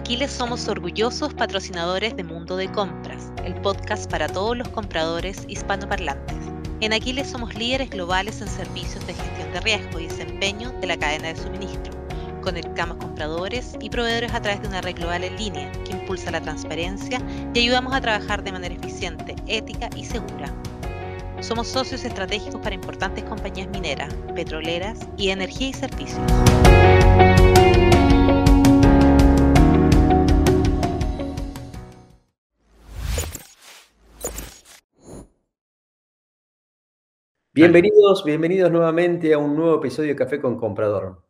Aquiles somos orgullosos patrocinadores de Mundo de Compras, el podcast para todos los compradores hispanoparlantes. En Aquiles somos líderes globales en servicios de gestión de riesgo y desempeño de la cadena de suministro. Conectamos compradores y proveedores a través de una red global en línea que impulsa la transparencia y ayudamos a trabajar de manera eficiente, ética y segura. Somos socios estratégicos para importantes compañías mineras, petroleras y energía y servicios. Bienvenidos, bienvenidos nuevamente a un nuevo episodio de Café con Comprador.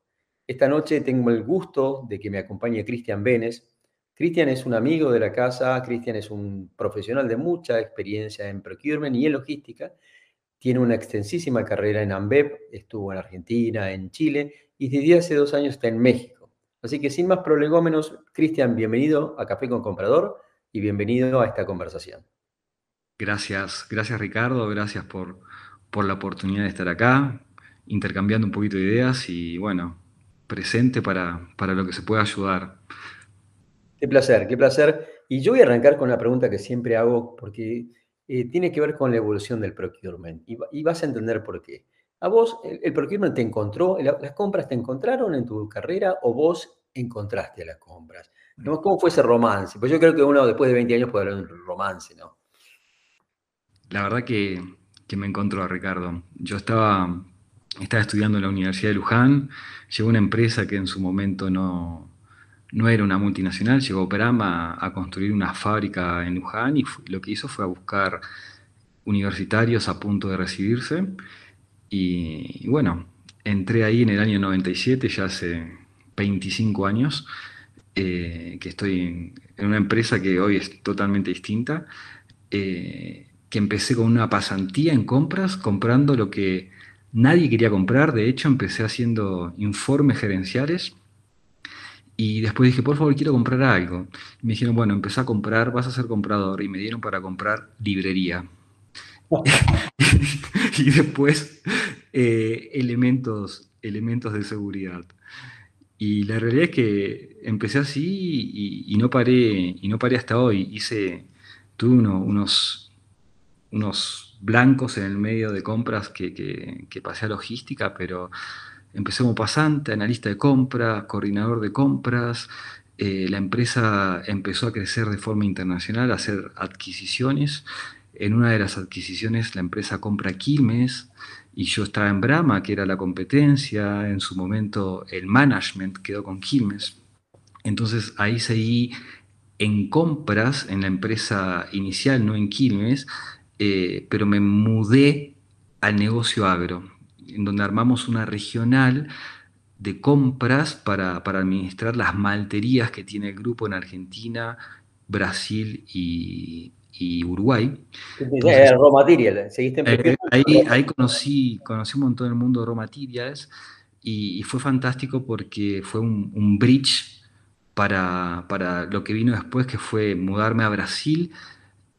Esta noche tengo el gusto de que me acompañe Cristian Benes. Cristian es un amigo de la casa, Cristian es un profesional de mucha experiencia en procurement y en logística. Tiene una extensísima carrera en AMBEP, estuvo en Argentina, en Chile y desde hace dos años está en México. Así que sin más prolegómenos, Cristian, bienvenido a Café con Comprador y bienvenido a esta conversación. Gracias, gracias Ricardo, gracias por, por la oportunidad de estar acá, intercambiando un poquito de ideas y bueno, presente para, para lo que se pueda ayudar. Qué placer, qué placer. Y yo voy a arrancar con la pregunta que siempre hago porque eh, tiene que ver con la evolución del procurement y, vas a entender por qué. ¿A vos el, procurement te encontró, las compras te encontraron en tu carrera o vos encontraste las compras? ¿Cómo fue ese romance? Pues yo creo que uno después de 20 años puede hablar de un romance, ¿no? La verdad que que me encontró a Ricardo. Yo estaba, estaba estudiando en la Universidad de Luján, llegó una empresa que en su momento no, no era una multinacional, llegó Operama a, construir una fábrica en Luján y lo que hizo fue a buscar universitarios a punto de recibirse. Y, bueno, entré ahí en el año 97, ya hace 25 años, eh, que estoy en, una empresa que hoy es totalmente distinta. Eh, que empecé con una pasantía en compras, comprando lo que nadie quería comprar. De hecho, empecé haciendo informes gerenciales. Y después dije, por favor, quiero comprar algo. Me dijeron, bueno, empecé a comprar, vas a ser comprador. Y me dieron para comprar librería. y después eh, elementos, elementos de seguridad. Y la realidad es que empecé así y, no, paré, y no paré hasta hoy. Hice, tuve unos, unos blancos en el medio de compras que, pasé a logística, pero empecé como pasante, analista de compras, coordinador de compras. Eh, la empresa empezó a crecer de forma internacional, a hacer adquisiciones. En una de las adquisiciones la empresa compra Quilmes y yo estaba en Brahma, que era la competencia. En su momento el management quedó con Quilmes. Entonces ahí seguí en compras en la empresa inicial, no en Quilmes, eh, pero me mudé al negocio agro, en donde armamos una regional de compras para, administrar las malterías que tiene el grupo en Argentina, Brasil y, Uruguay. Entonces, raw ¿seguiste en eh, ahí, ahí conocí, conocí un montón del mundo de raw materials y, fue fantástico porque fue un, bridge para, para, lo que vino después, que fue mudarme a Brasil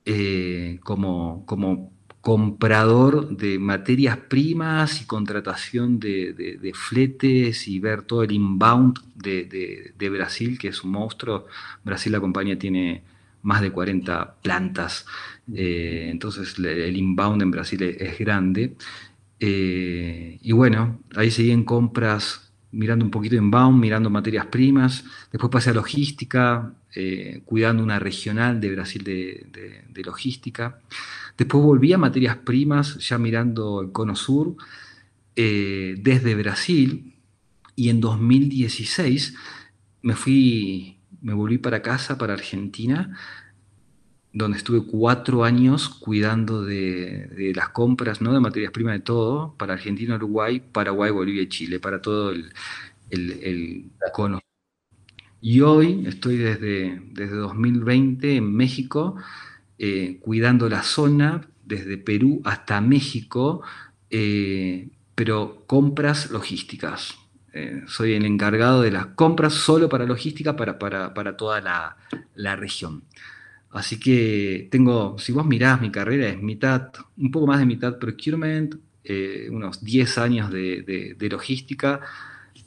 eh, como, como comprador de materias primas y contratación de, fletes y ver todo el inbound de, Brasil, que es un monstruo. Brasil, la compañía tiene más de 40 plantas, eh, entonces el inbound en Brasil es, grande. Eh, y bueno, ahí seguí compras mirando un poquito Baum, mirando materias primas. Después pasé a logística, eh, cuidando una regional de Brasil de, logística. Después volví a materias primas, ya mirando el cono sur, eh, desde Brasil. Y en 2016 me fui, me volví para casa, para Argentina, donde estuve cuatro años cuidando de, las compras, ¿no? de materias primas de todo, para Argentina, Uruguay, Paraguay, Bolivia y Chile, para todo el, el, cono. Y hoy estoy desde, desde 2020 en México, eh, cuidando la zona, desde Perú hasta México, eh, pero compras logísticas. Eh, soy el encargado de las compras solo para logística para, para, para toda la, la región. Así que tengo, si vos mirás mi carrera, es mitad, un poco más de mitad procurement, unos 10 años de, logística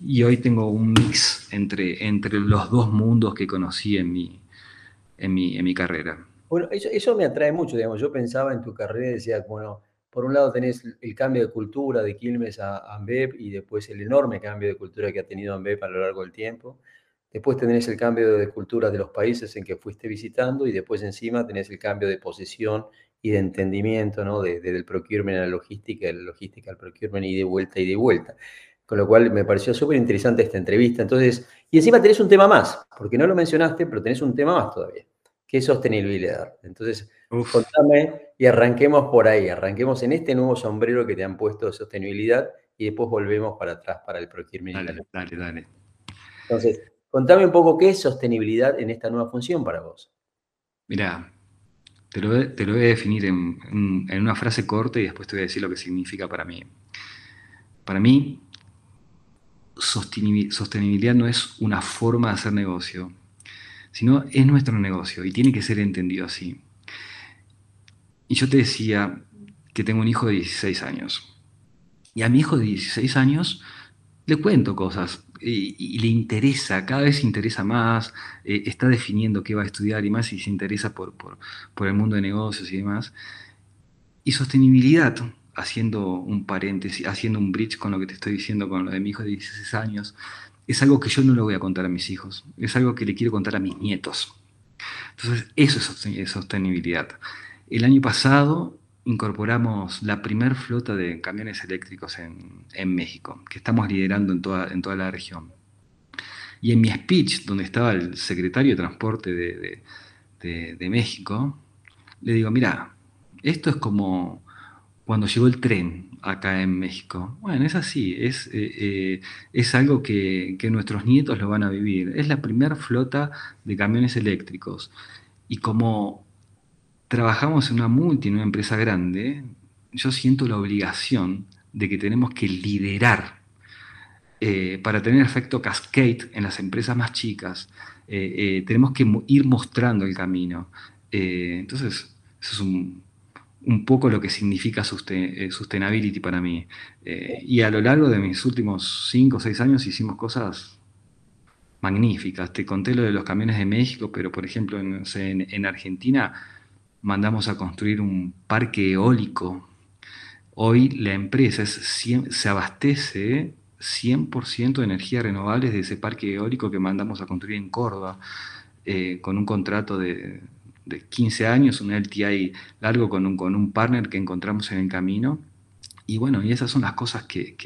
y hoy tengo un mix entre, entre los dos mundos que conocí en mi, en mi, en mi carrera. Bueno, eso, eso, me atrae mucho, digamos. Yo pensaba en tu carrera y decía, bueno, por un lado tenés el cambio de cultura de Quilmes a, Ambev y después el enorme cambio de cultura que ha tenido Ambev a lo largo del tiempo. Después tenés el cambio de cultura de los países en que fuiste visitando y después encima tenés el cambio de posición y de entendimiento, ¿no? Desde el procurement a la logística, de la logística al procurement y de vuelta y de vuelta. Con lo cual me pareció súper interesante esta entrevista. Entonces, y encima tenés un tema más, porque no lo mencionaste, pero tenés un tema más todavía, que es sostenibilidad. Entonces, contame y arranquemos por ahí, arranquemos en este nuevo sombrero que te han puesto de sostenibilidad y después volvemos para atrás para el procurement. Dale, dale, dale. Entonces, contame un poco qué es sostenibilidad en esta nueva función para vos. Mira, te lo, voy a definir en, en una frase corta y después te voy a decir lo que significa para mí. Para mí, sostenibilidad no es una forma de hacer negocio, sino es nuestro negocio y tiene que ser entendido así. Y yo te decía que tengo un hijo de 16 años. Y a mi hijo de 16 años le cuento cosas y, le interesa, cada vez se interesa más, eh, está definiendo qué va a estudiar y más y se interesa por, por el mundo de negocios y demás. Y sostenibilidad haciendo un paréntesis, haciendo un bridge con lo que te estoy diciendo con lo de mi hijo de 16 años, es algo que yo no le voy a contar a mis hijos, es algo que le quiero contar a mis nietos. Entonces, eso es sostenibilidad. El año pasado incorporamos la primer flota de camiones eléctricos en, México, que estamos liderando en toda, en toda la región. Y en mi speech, donde estaba el secretario de Transporte de, de México, le digo, mira, esto es como cuando llegó el tren acá en México. Bueno, es así, es, eh, eh, es algo que, nuestros nietos lo van a vivir. Es la primera flota de camiones eléctricos. Y como trabajamos en una multi, en una empresa grande, yo siento la obligación de que tenemos que liderar eh, para tener efecto cascade en las empresas más chicas. tenemos que ir mostrando el camino. entonces, eso es un, un poco lo que significa eh, sustainability para mí. Eh, y a lo largo de mis últimos 5 o 6 años hicimos cosas magníficas. Te conté lo de los camiones de México, pero por ejemplo en, Argentina mandamos a construir un parque eólico. Hoy la empresa se abastece 100% de energía renovable de ese parque eólico que mandamos a construir en Córdoba, eh, con un contrato de, de 15 años, un LTI largo con un, con un partner que encontramos en el camino. Y bueno, y esas son las cosas que,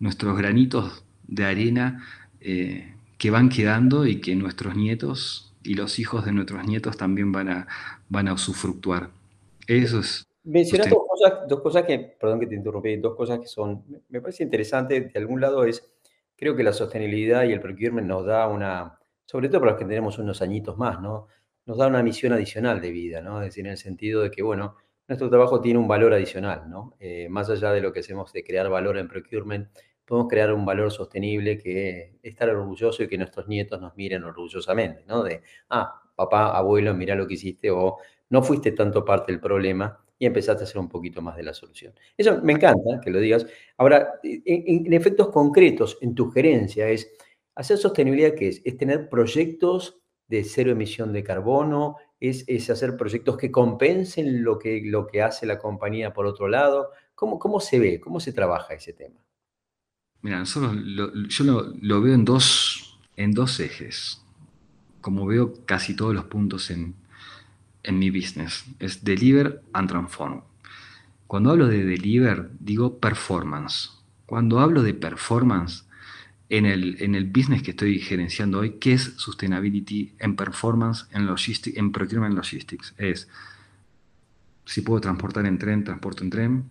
nuestros granitos de arena eh, que van quedando y que nuestros nietos y los hijos de nuestros nietos también van a, van a usufructuar. Eso es. Mencionas dos cosas, dos cosas que, perdón que te interrumpí, dos cosas que son, me parece interesante, de algún lado es, creo que la sostenibilidad y el procurement nos da una, sobre todo para los que tenemos unos añitos más, ¿no? Nos da una misión adicional de vida, ¿no? Es decir, en el sentido de que, bueno, nuestro trabajo tiene un valor adicional, ¿no? Eh, más allá de lo que hacemos de crear valor en procurement, podemos crear un valor sostenible que estar orgulloso y que nuestros nietos nos miren orgullosamente, ¿no? De, ah, papá, abuelo, mira lo que hiciste, o no fuiste tanto parte del problema y empezaste a ser un poquito más de la solución. Eso me encanta que lo digas. Ahora, en, en efectos concretos, en tu gerencia, es hacer sostenibilidad, ¿qué es? Es tener proyectos de cero emisión de carbono, es, hacer proyectos que compensen lo que, lo que hace la compañía por otro lado. ¿Cómo, cómo se ve? ¿Cómo se trabaja ese tema? Mira, nosotros yo lo, veo en dos, en dos ejes, como veo casi todos los puntos en, en mi business. Es deliver and transform. Cuando hablo de deliver, digo performance. Cuando hablo de performance, en el, en el business que estoy gerenciando hoy, ¿qué es sustainability en performance, en, logistics, en procurement logistics? Es si puedo transportar en tren, transporto en tren.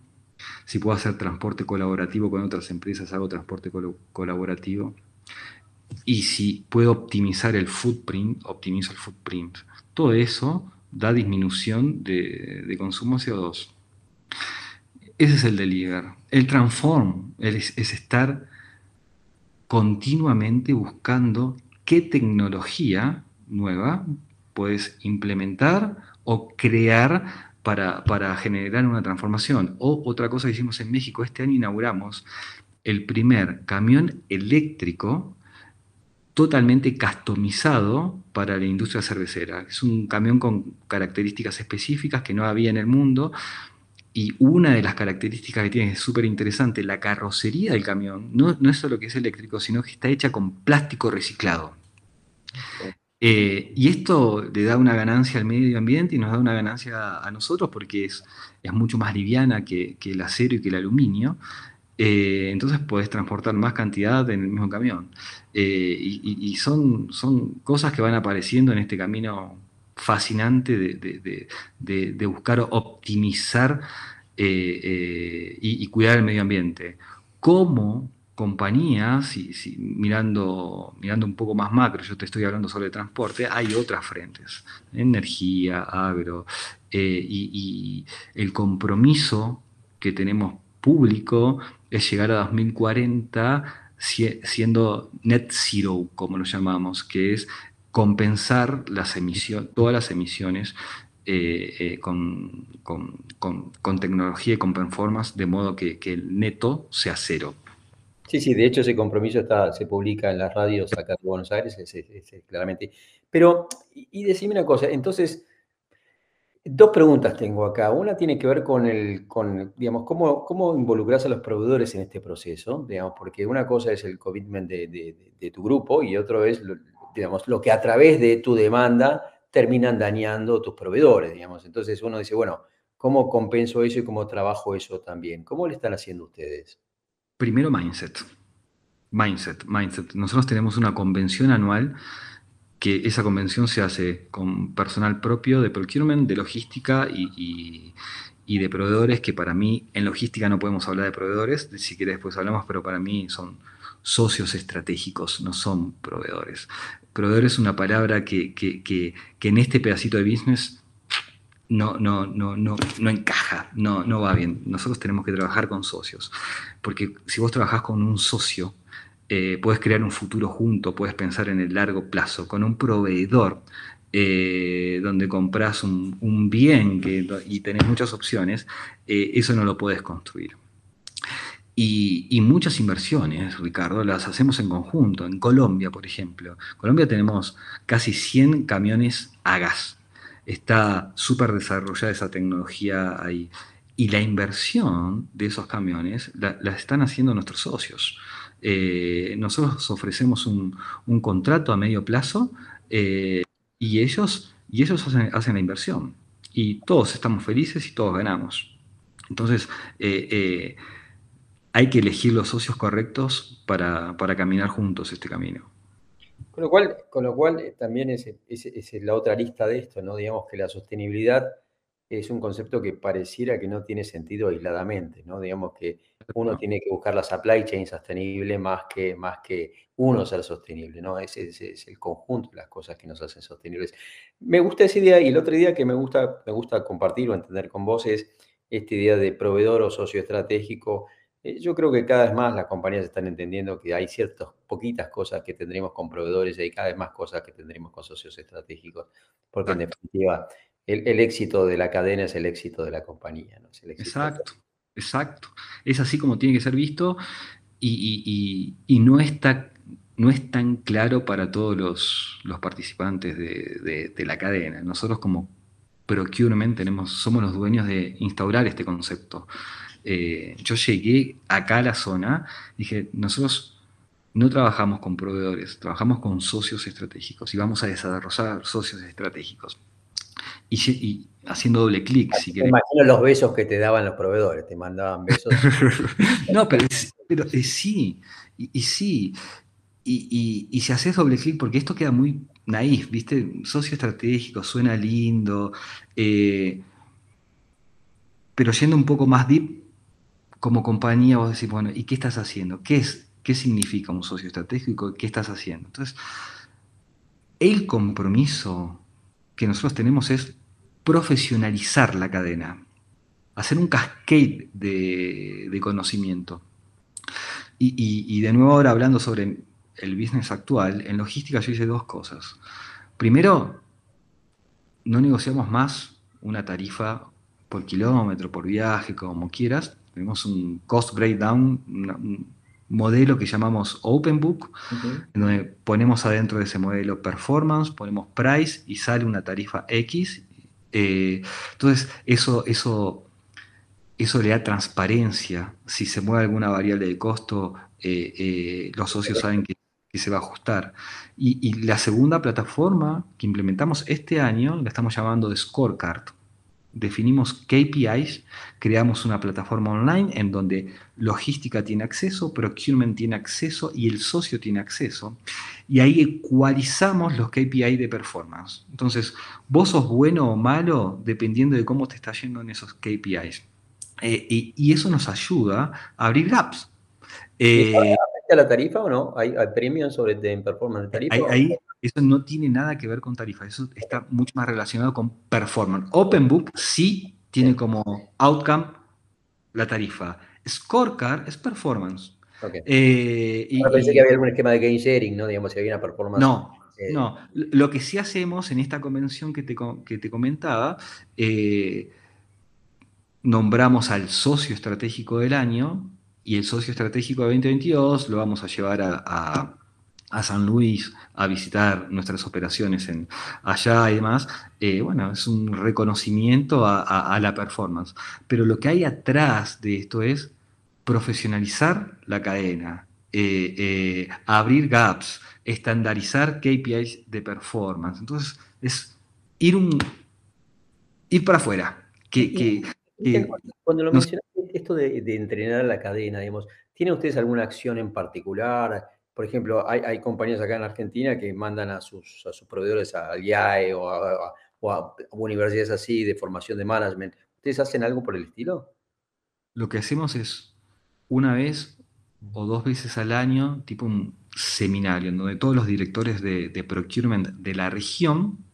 Si puedo hacer transporte colaborativo con otras empresas, hago transporte colaborativo. Y si puedo optimizar el footprint, optimizo el footprint. Todo eso da disminución de, de consumo CO2. Ese es el deliver. El transform es estar continuamente buscando qué tecnología nueva puedes implementar o crear para, generar una transformación. O otra cosa que hicimos en México, este año inauguramos el primer camión eléctrico totalmente customizado para la industria cervecera. Es un camión con características específicas que no había en el mundo. Y una de las características que tiene es súper interesante, la carrocería del camión no, no, es solo que es eléctrico, sino que está hecha con plástico reciclado. Eh, y esto le da una ganancia al medio ambiente y nos da una ganancia a nosotros porque es, es mucho más liviana que, que, el acero y que el aluminio. Eh, entonces puedes transportar más cantidad en el mismo camión. Eh, y, y son, son cosas que van apareciendo en este camino fascinante de, de, de, de buscar optimizar y, y, cuidar el medio ambiente. ¿Cómo compañías, y, mirando, mirando un poco más macro, yo te estoy hablando sobre transporte, hay otras frentes, energía, agro, eh, y, el compromiso que tenemos público es llegar a 2040 siendo net zero, como lo llamamos, que es compensar las emisiones, todas las emisiones eh, eh, con, tecnología y con performance, de modo que, el neto sea cero. Sí, sí, de hecho ese compromiso está, se publica en las radios acá de Buenos Aires, claramente. Pero, y, decime una cosa, entonces, dos preguntas tengo acá. Una tiene que ver con el, digamos, cómo, cómo involucras a los proveedores en este proceso, digamos, porque una cosa es el commitment de, de, tu grupo y otro es, digamos, lo que a través de tu demanda terminan dañando tus proveedores, digamos. Entonces uno dice, bueno, ¿cómo compenso eso y cómo trabajo eso también? ¿Cómo le están haciendo ustedes? Primero, mindset. Mindset, mindset. Nosotros tenemos una convención anual que esa convención se hace con personal propio de procurement, de logística y, de proveedores, que para mí en logística no podemos hablar de proveedores, si quieres después hablamos, pero para mí son socios estratégicos, no son proveedores. Proveedor es una palabra que, que en este pedacito de business no, no, no, no, no encaja, no, no va bien. Nosotros tenemos que trabajar con socios, porque si vos trabajás con un socio, eh, puedes crear un futuro junto, puedes pensar en el largo plazo. Con un proveedor, eh, donde compras un, bien que, y tenés muchas opciones, eh, eso no lo puedes construir. Y, y, muchas inversiones, Ricardo, las hacemos en conjunto. En Colombia, por ejemplo. Colombia tenemos casi 100 camiones a gas está súper desarrollada esa tecnología ahí. Y la inversión de esos camiones la, están haciendo nuestros socios. Eh, nosotros ofrecemos un, contrato a medio plazo eh, y ellos, y ellos hacen, la inversión. Y todos estamos felices y todos ganamos. Entonces, eh, hay que elegir los socios correctos para caminar juntos este camino. Con lo cual, con lo cual eh, también es, la otra lista de esto, ¿no? Digamos que la sostenibilidad es un concepto que pareciera que no tiene sentido aisladamente, ¿no? Digamos que uno tiene que buscar la supply chain sostenible más que, más que uno ser sostenible, ¿no? Ese, es el conjunto de las cosas que nos hacen sostenibles. Me gusta esa idea y la otra idea que me gusta, me gusta compartir o entender con vos es esta idea de proveedor o socio estratégico yo creo que cada vez más las compañías están entendiendo que hay ciertas poquitas cosas que tendremos con proveedores y hay cada vez más cosas que tendremos con socios estratégicos, porque en definitiva el, éxito de la cadena es el éxito de la compañía. ¿no? exacto, exacto. Es así como tiene que ser visto y, no, está, no es tan claro para todos los, participantes de, de, la cadena. Nosotros como procurement tenemos, somos los dueños de instaurar este concepto. Eh, yo llegué acá a la zona, dije, nosotros no trabajamos con proveedores, trabajamos con socios estratégicos y vamos a desarrollar socios estratégicos. Y, haciendo doble clic, si querés. imagino los besos que te daban los proveedores, te mandaban besos. no, pero, sí, y, sí. Y, si haces doble clic, porque esto queda muy naif, ¿viste? Socio estratégico, suena lindo, eh, pero yendo un poco más deep, como compañía vos decís, bueno, ¿y qué estás haciendo? ¿Qué, es, qué significa un socio estratégico? ¿Qué estás haciendo? Entonces, el compromiso que nosotros tenemos es profesionalizar la cadena, hacer un cascade de, conocimiento. Y, de nuevo ahora hablando sobre el business actual, en logística yo hice dos cosas. Primero, no negociamos más una tarifa por kilómetro, por viaje, como quieras, tenemos un cost breakdown, modelo que llamamos Open Book, en donde ponemos adentro de ese modelo performance, ponemos price y sale una tarifa X. Eh, entonces, eso, eso, eso le da transparencia. Si se mueve alguna variable de costo, eh, eh, los socios saben que, se va a ajustar. Y, y, la segunda plataforma que implementamos este año la estamos llamando de Scorecard definimos KPIs, creamos una plataforma online en donde logística tiene acceso, procurement tiene acceso y el socio tiene acceso. Y ahí ecualizamos los KPI de performance. Entonces, vos sos bueno o malo dependiendo de cómo te está yendo en esos KPIs. Eh, y, eso nos ayuda a abrir gaps. Eh, la tarifa o no? ¿Hay, hay sobre de performance de tarifa? Ahí, eso no tiene nada que ver con tarifa, eso está mucho más relacionado con performance. OpenBook sí tiene como outcome la tarifa. Scorecard es performance. Eh, y, pensé que había algún esquema de gain sharing, ¿no? Digamos, si había una performance. No, eh, no. Lo que sí hacemos en esta convención que te, que te comentaba, eh, nombramos al socio estratégico del año y el socio estratégico de 2022 lo vamos a llevar a, San Luis a visitar nuestras operaciones en allá y demás, eh, bueno, es un reconocimiento a, la performance. Pero lo que hay atrás de esto es profesionalizar la cadena, eh, eh, abrir gaps, estandarizar KPIs de performance. Entonces, es ir, un, ir para afuera. Que, cuando lo mencionaste, de, entrenar la cadena, digamos, ¿tienen ustedes alguna acción en particular? Por ejemplo, hay, compañías acá en Argentina que mandan a sus, a sus proveedores al IAE o a, universidades así de formación de management. ¿Ustedes hacen algo por el estilo? Lo que hacemos es una vez o dos veces al año, tipo un seminario, en donde todos los directores de, de procurement de la región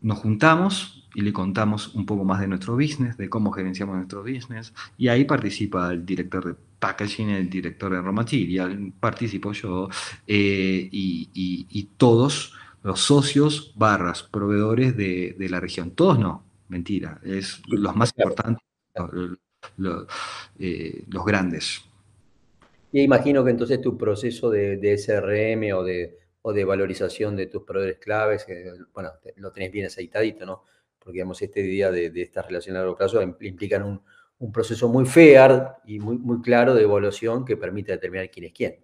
nos juntamos y le contamos un poco más de nuestro business, de cómo gerenciamos nuestro business, y ahí participa el director de packaging, el director de raw material, participo yo, eh, y, todos los socios barras proveedores de, la región. Todos no, mentira, es los más importantes, eh, los, grandes. Y imagino que entonces tu proceso de, de SRM o de, o de valorización de tus proveedores claves, bueno, lo tenés bien aceitadito, ¿no? Porque digamos, este día de, de estas relaciones a largo plazo implican un, un, proceso muy fair y muy, muy claro de evaluación que permite determinar quién es quién.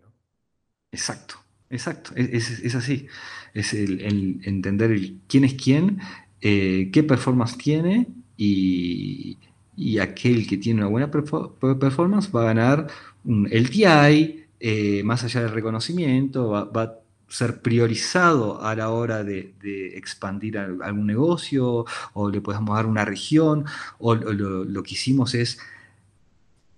Exacto, exacto, es, es, así. Es el, entender quién es quién, eh, qué performance tiene y, y, aquel que tiene una buena performance va a ganar un LTI, eh, más allá del reconocimiento, va, va ser priorizado a la hora de, expandir algún negocio o le podemos dar una región o, lo, que hicimos es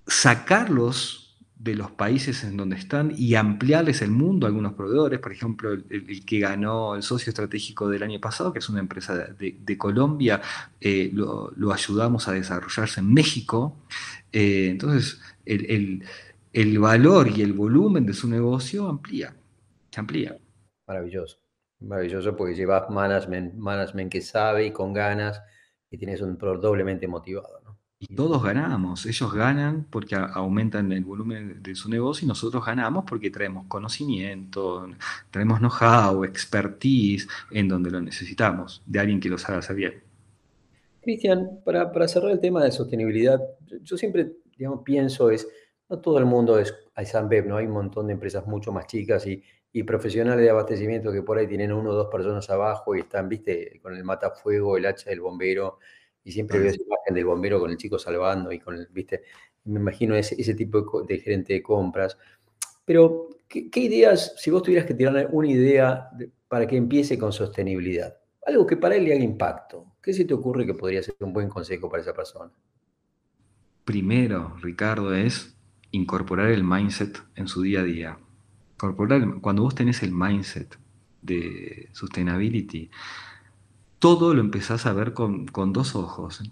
sacarlos de los países en donde están y ampliarles el mundo a algunos proveedores, por ejemplo, el, que ganó el socio estratégico del año pasado, que es una empresa de, Colombia, eh, lo, ayudamos a desarrollarse en México. Eh, entonces, el, el valor y el volumen de su negocio amplía se amplía. Maravilloso, maravilloso porque llevas management, management que sabe y con ganas y tienes un pro doblemente motivado. ¿no? Y todos ganamos, ellos ganan porque aumentan el volumen de su negocio y nosotros ganamos porque traemos conocimiento, traemos know-how, expertise en donde lo necesitamos, de alguien que lo sabe hacer bien. Cristian, para, para cerrar el tema de sostenibilidad, yo siempre digamos, pienso es, no todo el mundo es Aisanbev, ¿no? Hay un montón de empresas mucho más chicas y, y, profesionales de abastecimiento que por ahí tienen uno o dos personas abajo y están, viste, con el matafuego, el hacha del bombero, y siempre veo esa imagen del bombero con el chico salvando y con el, viste, me imagino ese, ese tipo de, gerente de compras. Pero, ¿qué, ideas, si vos tuvieras que tirar una idea para que empiece con sostenibilidad? Algo que para él le haga impacto. ¿Qué se te ocurre que podría ser un buen consejo para esa persona? primero, Ricardo, es incorporar el mindset en su día a día. Incorporar, cuando vos tenés el mindset de sustainability, todo lo empezás a ver con, dos ojos.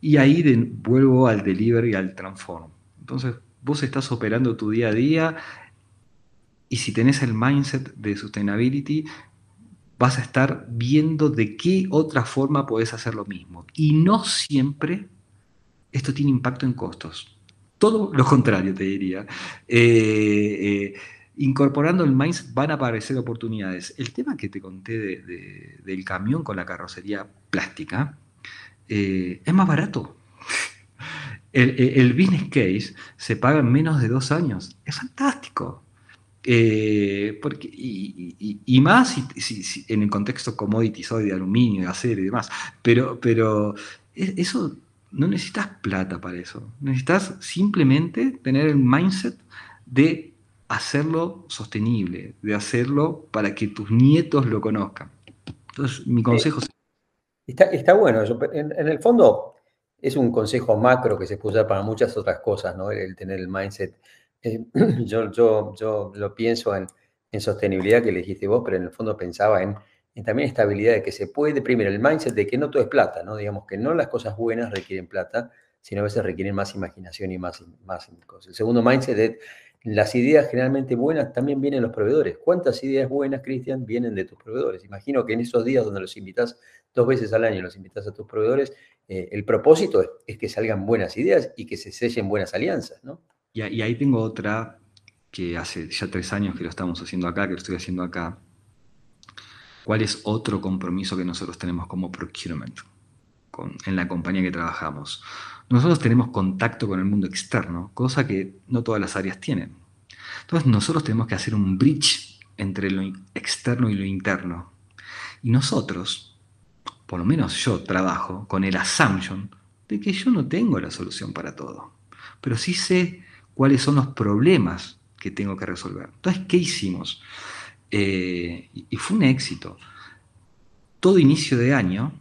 Y ahí vuelvo al delivery, al transform. Entonces, vos estás operando tu día a día y si tenés el mindset de sustainability, vas a estar viendo de qué otra forma podés hacer lo mismo. Y no siempre esto tiene impacto en costos. todo lo contrario, te diría. Eh, incorporando el mindset van a aparecer oportunidades. El tema que te conté del camión con la carrocería plástica es más barato. El, business case se paga en menos de dos años. Es fantástico. porque, y, más en el contexto commodities hoy de aluminio, de acero y demás. Pero, pero eso no necesitas plata para eso. Necesitas simplemente tener el mindset de hacerlo sostenible, de hacerlo para que tus nietos lo conozcan. Entonces, mi consejo es... Está, está bueno. En, el fondo, es un consejo macro que se puede usar para muchas otras cosas, ¿no? El, tener el mindset. Eh, yo, yo, yo lo pienso en, en sostenibilidad que le dijiste vos, pero en el fondo pensaba en también estabilidad de que se puede, primero, el mindset de que no todo es plata, ¿no? Digamos que no las cosas buenas requieren plata, sino a veces requieren más imaginación y más, más cosas. El segundo mindset de las ideas generalmente buenas también vienen de los proveedores. ¿Cuántas ideas buenas, Cristian, vienen de tus proveedores? Imagino que en esos días donde los invitas dos veces al año, los invitas a tus proveedores, eh, el propósito es, que salgan buenas ideas y que se sellen buenas alianzas, ¿no? Y, y ahí tengo otra que hace ya tres años que lo estamos haciendo acá, que lo estoy haciendo acá, ¿Cuál es otro compromiso que nosotros tenemos como procurement en la compañía que trabajamos? Nosotros tenemos contacto con el mundo externo, cosa que no todas las áreas tienen. Entonces nosotros tenemos que hacer un bridge entre lo externo y lo interno. Y nosotros, por lo menos yo trabajo con el assumption de que yo no tengo la solución para todo, pero sí sé cuáles son los problemas que tengo que resolver. Entonces, ¿qué hicimos? Eh, y fue un éxito. Todo inicio de año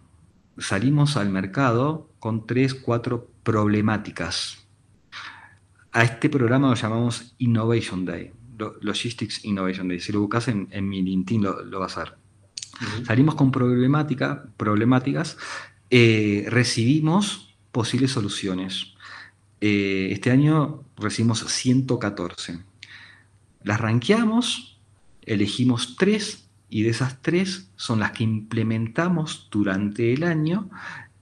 salimos al mercado con tres, cuatro problemáticas. A este programa lo llamamos Innovation Day, Logistics Innovation Day. Si lo buscas en, mi LinkedIn lo, vas a ver. Salimos con problemática, problemáticas, eh, recibimos posibles soluciones. Eh, este año recibimos 114. Las ranqueamos elegimos tres y de esas tres son las que implementamos durante el año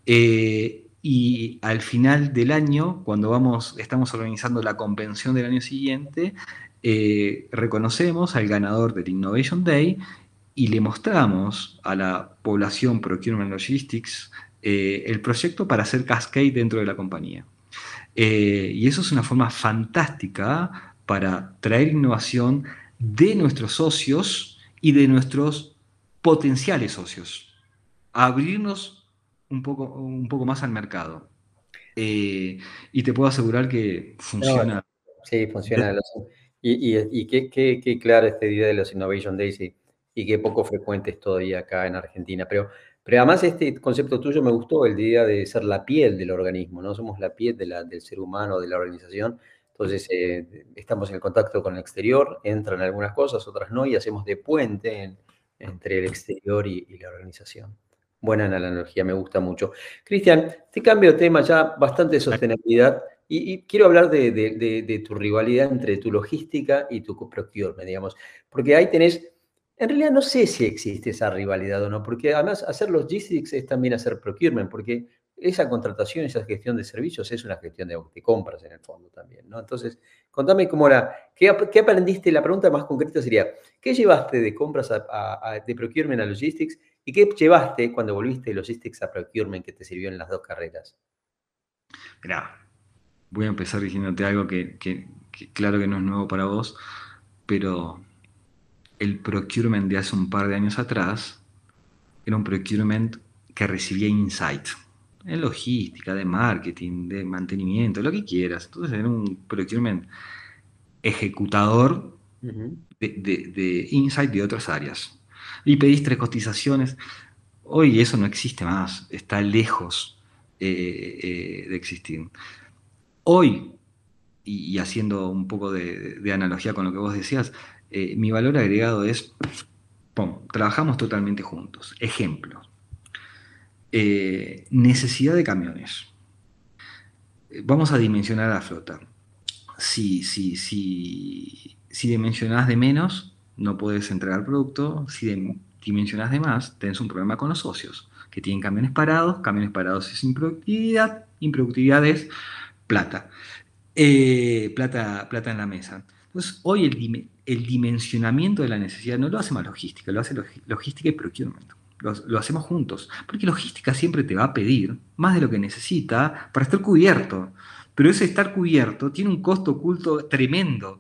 eh, y al final del año, cuando vamos, estamos organizando la convención del año siguiente, eh, reconocemos al ganador del Innovation Day y le mostramos a la población Procurement Logistics eh, el proyecto para hacer cascade dentro de la compañía. y eso es una forma fantástica para traer innovación de nuestros socios y de nuestros potenciales socios. abrirnos un poco, un poco más al mercado. Eh, y te puedo asegurar que funciona. sí, funciona. Y, y, qué, qué, qué, clara esta idea de los Innovation Days y, y, qué poco frecuente es todavía acá en Argentina. Pero, pero además este concepto tuyo me gustó, el día de ser la piel del organismo, ¿no? Somos la piel de la, del ser humano, de la organización. Entonces, eh, estamos en contacto con el exterior, entran algunas cosas, otras no, y hacemos de puente entre el exterior y, la organización. Buena analogía, me gusta mucho. Cristian, te cambio de tema ya, bastante de sostenibilidad, y, quiero hablar de, tu rivalidad entre tu logística y tu procurement, digamos, porque ahí tenés, en realidad no sé si existe esa rivalidad o no, porque además hacer logistics es también hacer procurement, porque esa contratación, esa gestión de servicios es una gestión de, compras en el fondo también, ¿no? Entonces, contame cómo era, ¿qué, aprendiste? La pregunta más concreta sería, ¿qué llevaste de compras a, de procurement a logistics y qué llevaste cuando volviste de logistics a procurement que te sirvió en las dos carreras? Mira, voy a empezar diciéndote algo que, que claro que no es nuevo para vos, pero el procurement de hace un par de años atrás era un procurement que recibía insight en logística, de marketing, de mantenimiento, lo que quieras. Entonces era un procurement ejecutador de, insight de otras áreas. Y pedís tres cotizaciones. Hoy eso no existe más, está lejos eh, eh, de existir. Hoy, y, haciendo un poco de, analogía con lo que vos decías, eh, mi valor agregado es, trabajamos totalmente juntos. Ejemplo, necesidad de camiones. Vamos a dimensionar la flota. Si, si, si, si dimensionás de menos, no puedes entregar producto. Si dimensionás de más, un problema con los socios, que tienen camiones parados. Camiones parados es improductividad. Improductividad es plata. eh, plata, plata en la mesa. Entonces, hoy el, el, dimensionamiento de la necesidad no lo hace más logística, lo hace logística y procurement. Lo, hacemos juntos. Porque logística siempre te va a pedir más de lo que necesita para estar cubierto. Pero ese estar cubierto tiene un costo oculto tremendo.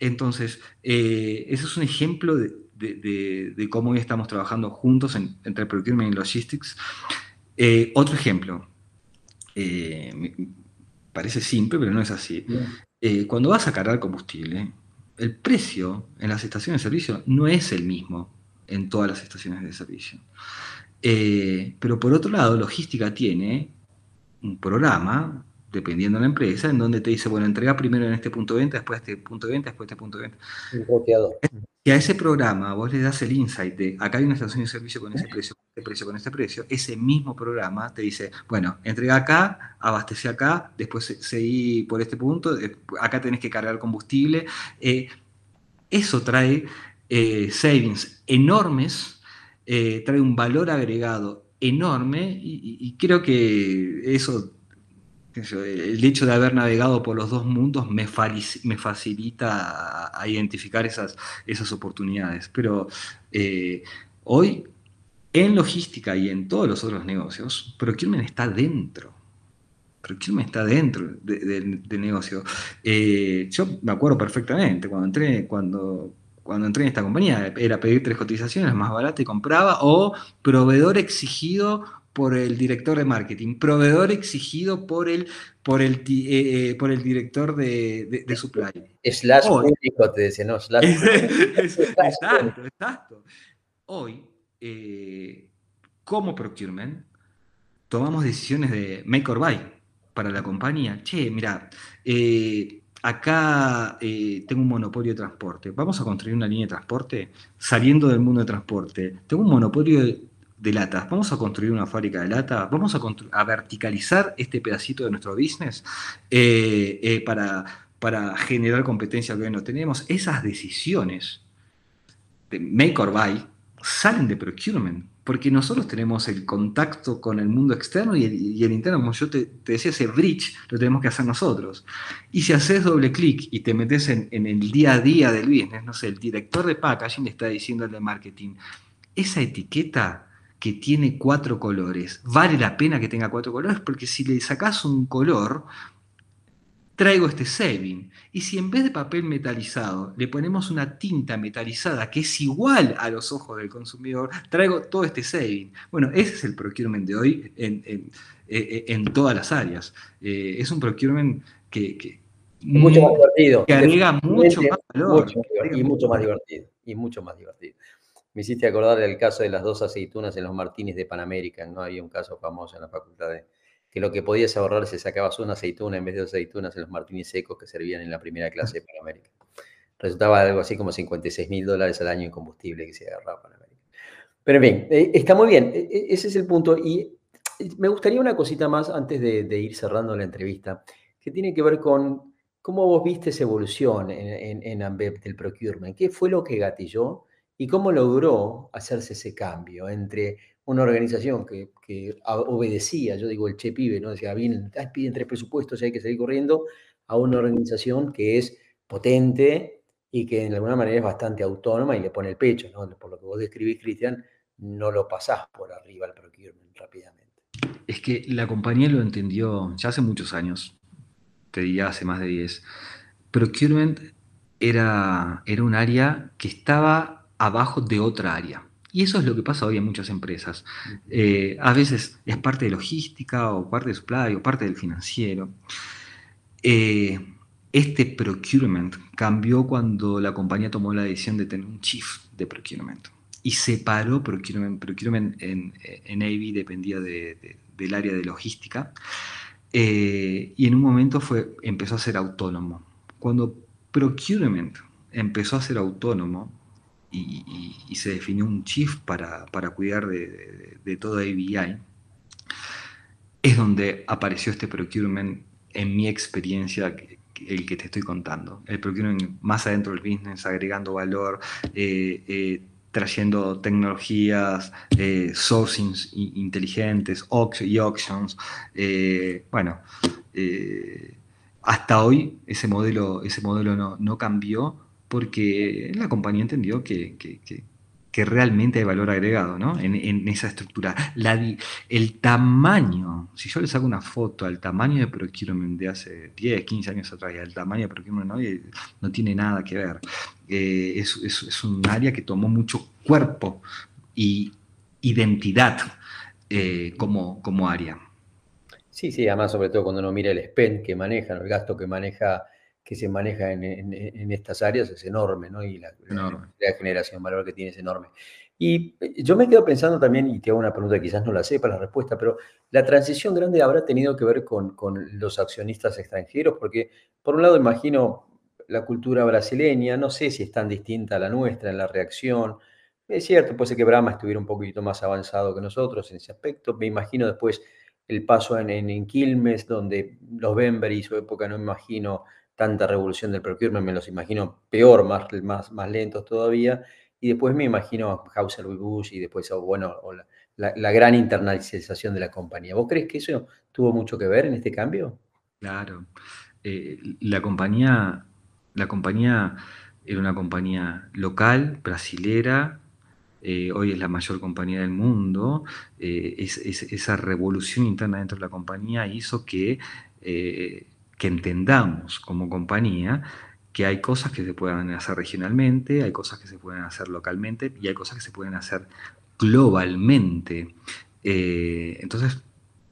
Entonces, eh, ese es un ejemplo de, cómo hoy estamos trabajando juntos entre procurement y logistics. Eh, otro ejemplo, eh, parece simple, pero no es así. cuando vas a cargar combustible, el precio en las estaciones de servicio no es el mismo en todas las estaciones de servicio. Eh, pero por otro lado, logística tiene un programa, dependiendo de la empresa, en donde te dice, bueno, entrega primero en este punto de venta, después este punto de venta, después este punto de venta. Y a ese programa vos le das el insight de, acá hay una estación de servicio con ese precio, con este precio, con este precio, ese mismo programa te dice, bueno, entrega acá, abastece acá, después seguí por este punto, acá tenés que cargar combustible. Eh, eso trae eh, savings enormes, eh, trae un valor agregado enorme y, creo que eso, el hecho de haber navegado por los dos mundos me, me facilita a, identificar esas, esas oportunidades. Pero eh, hoy, en logística y en todos los otros negocios, procurement está dentro procurement está dentro del negocio. yo me acuerdo perfectamente cuando entré, cuando, cuando entré en esta compañía, era pedir tres cotizaciones más baratas y compraba, o proveedor exigido por el director de marketing, proveedor exigido por el, por el, eh, eh, por el director de, de, supply. Slash público, te decía, no, slash Exacto, exacto. Hoy, eh, como procurement, tomamos decisiones de make or buy para la compañía. Che, mira, acá eh, tengo un monopolio de transporte. Vamos a construir una línea de transporte saliendo del mundo de transporte. Tengo un monopolio de, latas. Vamos a construir una fábrica de lata. Vamos a, verticalizar este pedacito de nuestro business eh, eh, para, para generar competencia que hoy no tenemos. Esas decisiones de make or buy salen de procurement porque nosotros tenemos el contacto con el mundo externo y el, interno, como yo te, decía, ese bridge lo tenemos que hacer nosotros. Y si haces doble clic y te metes en, el día a día del business, no sé, el director de packaging le está diciendo al de marketing, esa etiqueta que tiene cuatro colores, vale la pena que tenga cuatro colores, porque si le sacas un color, traigo este saving. Y si en vez de papel metalizado le ponemos una tinta metalizada que es igual a los ojos del consumidor, traigo todo este saving. Bueno, ese es el procurement de hoy en, en, eh, eh, todas las áreas. Eh, es un procurement que, mucho más divertido. Que agrega mucho más valor. y mucho más divertido. Y mucho más divertido. Me hiciste acordar del caso de las dos aceitunas en los Martínez de Panamérica. ¿no? Había un caso famoso en la facultad de, que lo que podías ahorrar se sacabas una aceituna en vez de dos aceitunas en los martinis secos que servían en la primera clase de Panamérica. Resultaba algo así como 56 mil dólares al año en combustible que se agarraba Panamérica. Pero en fin, eh, está muy bien, e, e, ese es el punto. Y me gustaría una cosita más antes de, ir cerrando la entrevista, que tiene que ver con cómo vos viste esa evolución en, en, en del procurement. ¿Qué fue lo que gatilló y cómo logró hacerse ese cambio entre una organización que, obedecía, yo digo el che pibe, ¿no? Decía, bien, piden tres presupuestos y hay que seguir corriendo, a una organización que es potente y que en alguna manera es bastante autónoma y le pone el pecho, ¿no? Por lo que vos describís, Cristian, no lo pasás por arriba al procurement rápidamente. Es que la compañía lo entendió ya hace muchos años, te diría hace más de 10. Procurement era, era un área que estaba abajo de otra área. Y eso es lo que pasa hoy en muchas empresas. Eh, a veces es parte de logística o parte de supply o parte del financiero. Eh, este procurement cambió cuando la compañía tomó la decisión de tener un chief de procurement y separó procurement. Procurement en, en AV dependía del área de logística eh, y en un momento fue, empezó a ser autónomo. Cuando procurement empezó a ser autónomo, y, se definió un chief para, cuidar de, de, todo ABI, es donde apareció este procurement en mi experiencia, el que te estoy contando. El procurement más adentro del business, agregando valor, eh, eh, trayendo tecnologías, eh, sourcings inteligentes y auctions. bueno, hasta hoy ese modelo, ese modelo no, no cambió porque la compañía entendió que, que realmente hay valor agregado ¿no? en, esa estructura. el tamaño, si yo le saco una foto al tamaño de procurement de hace 10, 15 años atrás, el tamaño de procurement hoy no tiene nada que ver. Eh, es, un área que tomó mucho cuerpo y identidad eh, como, como área. Sí, sí, además sobre todo cuando uno mira el spend que maneja, el gasto que maneja que se maneja en, estas áreas es enorme, ¿no? Y la, generación de valor que tiene es enorme. Y eh, yo me quedo pensando también, y te hago una pregunta, quizás no la sepa la respuesta, pero la transición grande habrá tenido que ver con, los accionistas extranjeros, porque por un lado imagino la cultura brasileña, no sé si es tan distinta a la nuestra en la reacción. Es cierto, puede ser que Brahma estuviera un poquito más avanzado que nosotros en ese aspecto. Me imagino después el paso en, en, Quilmes, donde los Bember y su época, no me imagino tanta revolución del procurement, me los imagino peor, más, más, más lentos todavía. Y después me imagino Hauser Bush y después, bueno, la, gran internacionalización de la compañía. ¿Vos crees que eso tuvo mucho que ver en este cambio? Claro. Eh, la, compañía, la compañía era una compañía local, brasilera, eh, hoy es la mayor compañía del mundo, eh, esa revolución interna dentro de la compañía hizo que que entendamos como compañía que hay cosas que se pueden hacer regionalmente, hay cosas que se pueden hacer localmente y hay cosas que se pueden hacer globalmente. Eh, entonces,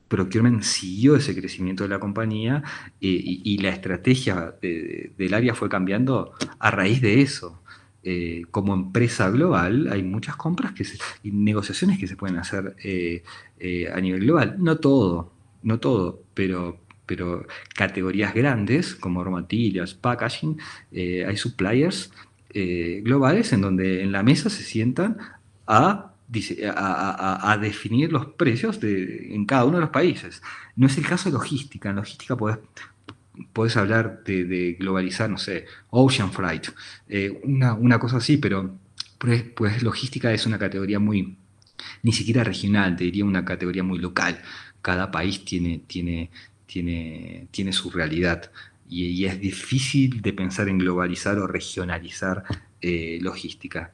Procurement siguió ese crecimiento de la compañía y, la estrategia del área fue cambiando a raíz de eso. Eh, como empresa global hay muchas compras que y negociaciones que se pueden hacer eh, a nivel global. No todo, no todo, pero, pero categorías grandes como aromatillas, packaging, eh, hay suppliers eh, globales en donde en la mesa se sientan a, a, definir los precios de, en cada uno de los países. No es el caso de logística. En logística puedes hablar de, globalizar, no sé, ocean freight, eh, una, cosa así, pero pues, pues, logística es una categoría muy, ni siquiera regional, te diría una categoría muy local. Cada país tiene, tiene, tiene, tiene su realidad y, es difícil de pensar en globalizar o regionalizar eh, logística.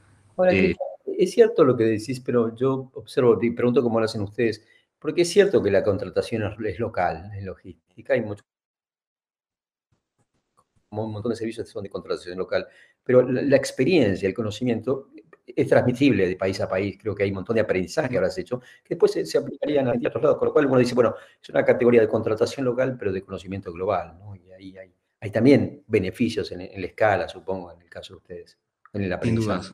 Eh, es cierto lo que decís, pero yo observo y pregunto cómo lo hacen ustedes, porque es cierto que la contratación es local en logística, hay mucho, un montón de servicios que son de contratación local, pero la experiencia, el conocimiento es transmitible de país a país. Creo que hay un montón de aprendizaje que habrás hecho, que después se, aplicarían a otros lados. Con lo cual uno dice, bueno, es una categoría de contratación local, pero de conocimiento global. ¿no? Y ahí hay, también beneficios en, la escala, supongo, en el caso de ustedes, en el aprendizaje.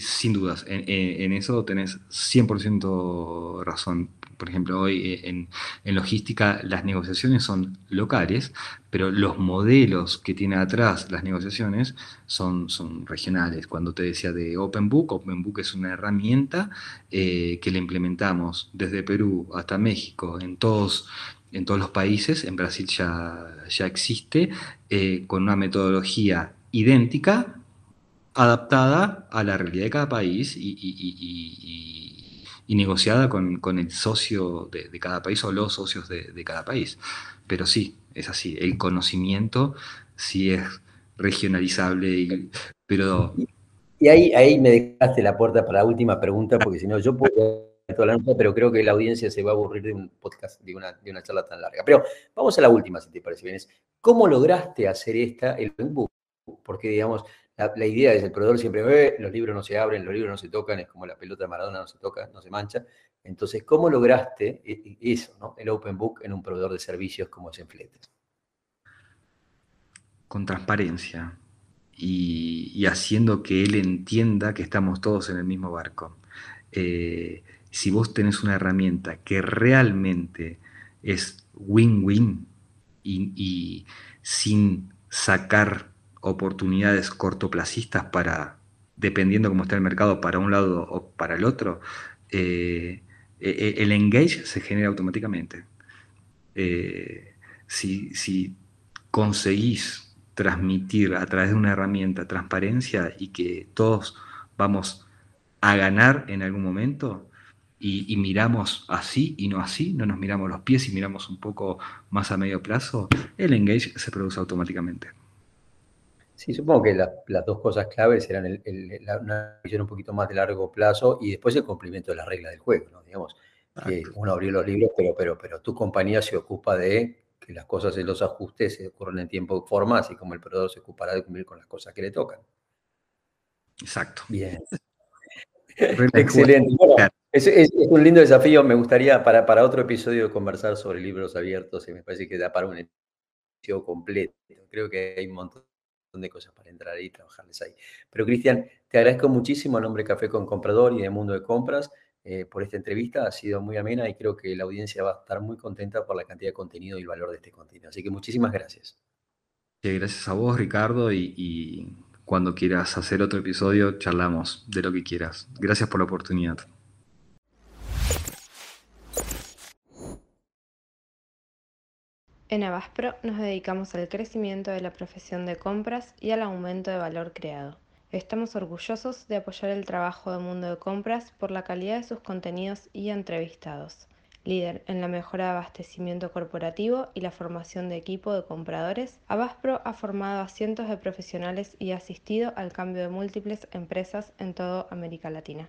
Sin dudas, en, eso tenés 100% razón. Por ejemplo, hoy eh, en, logística las negociaciones son locales, pero los modelos que tiene atrás las negociaciones son, regionales. Cuando te decía de OpenBook, OpenBook es una herramienta eh, que le implementamos desde Perú hasta México en todos, en todos los países. En Brasil ya, ya existe, con una metodología idéntica adaptada a la realidad de cada país y, negociada con, el socio de, cada país o los socios de, cada país. Pero sí, es así, el conocimiento sí es regionalizable, pero... Y ahí, ahí me dejaste la puerta para la última pregunta, porque si no, yo puedo toda la pero creo que la audiencia se va a aburrir de un podcast, de una, de una charla tan larga. Pero vamos a la última, si te parece bien. ¿Cómo lograste hacer esta, el book? Porque, digamos, la, idea es el proveedor siempre ve, los libros no se abren, los libros no se tocan, es como la pelota de Maradona no se toca, no se mancha. Entonces, ¿cómo lograste e, e, eso, ¿no? el Open Book en un proveedor de servicios como es Enfletes? Con transparencia y, haciendo que él entienda que estamos todos en el mismo barco. Eh, si vos tenés una herramienta que realmente es win-win y sin sacar oportunidades cortoplacistas para, dependiendo cómo está el mercado, para un lado o para el otro, eh, e, e, el engage se genera automáticamente. Eh, si, conseguís transmitir a través de una herramienta transparencia y que todos vamos a ganar en algún momento, y, miramos así y no así, no nos miramos los pies y miramos un poco más a medio plazo, el engage se produce automáticamente. Sí, supongo que las dos cosas claves eran una visión un poquito más de largo plazo y después el cumplimiento de las reglas del juego, ¿no? Digamos, que uno abrió los libros, pero, pero, pero tu compañía se ocupa de que las cosas y los ajustes se ocurran en tiempo y forma, así como el proveedor se ocupará de cumplir con las cosas que le tocan. Exacto. Bien. Excelente. es, un lindo desafío. Me gustaría para, para otro episodio conversar sobre libros abiertos y me parece que da para un episodio completo. Creo que hay un montón de cosas para entrar ahí y trabajarles ahí. Pero Cristian, te agradezco muchísimo a nombre Café con Comprador y de Mundo de Compras eh, por esta entrevista. Ha sido muy amena y creo que la audiencia va a estar muy contenta por la cantidad de contenido y el valor de este contenido. Así que muchísimas gracias. gracias a vos, Ricardo, y cuando quieras hacer otro episodio, charlamos de lo que quieras. Gracias por la oportunidad. En Abaspro nos dedicamos al crecimiento de la profesión de compras y al aumento de valor creado. Estamos orgullosos de apoyar el trabajo de Mundo de Compras por la calidad de sus contenidos y entrevistados líder en la mejora de abastecimiento corporativo y la formación de equipo de compradores, Abaspro ha formado a cientos de profesionales y asistido al cambio de múltiples empresas en toda América Latina.